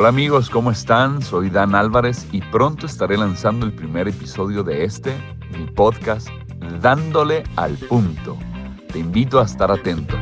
Hola amigos, ¿cómo están? Soy Dan Álvarez y pronto estaré lanzando el primer episodio de este, mi podcast, dándole al punto. Te invito a estar atento.